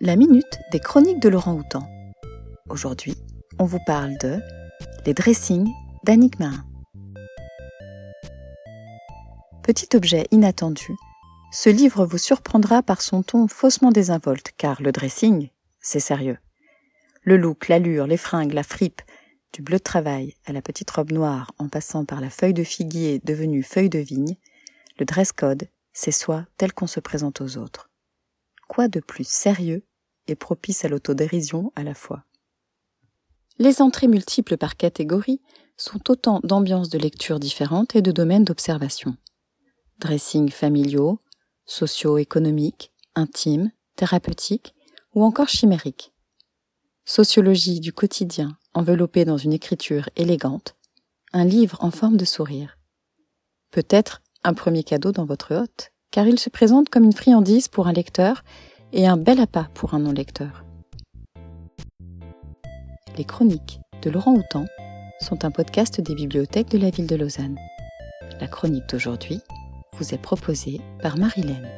La minute des chroniques de Laurent Houtan. Aujourd'hui, on vous parle de Les dressings d'Annick Marin. Petit objet inattendu, ce livre vous surprendra par son ton faussement désinvolte, car le dressing, c'est sérieux. Le look, l'allure, les fringues, la fripe, du bleu de travail à la petite robe noire en passant par la feuille de figuier devenue feuille de vigne, le dress code, c'est soi tel qu'on se présente aux autres. Quoi de plus sérieux et propice à l'autodérision à la fois Les entrées multiples par catégorie sont autant d'ambiances de lecture différentes et de domaines d'observation. Dressing familiaux, socio-économiques, intimes, thérapeutiques ou encore chimériques. Sociologie du quotidien enveloppée dans une écriture élégante, un livre en forme de sourire. Peut-être un premier cadeau dans votre hôte, car il se présente comme une friandise pour un lecteur et un bel appât pour un non-lecteur. Les chroniques de Laurent Houtan sont un podcast des bibliothèques de la ville de Lausanne. La chronique d'aujourd'hui vous est proposée par Marilène.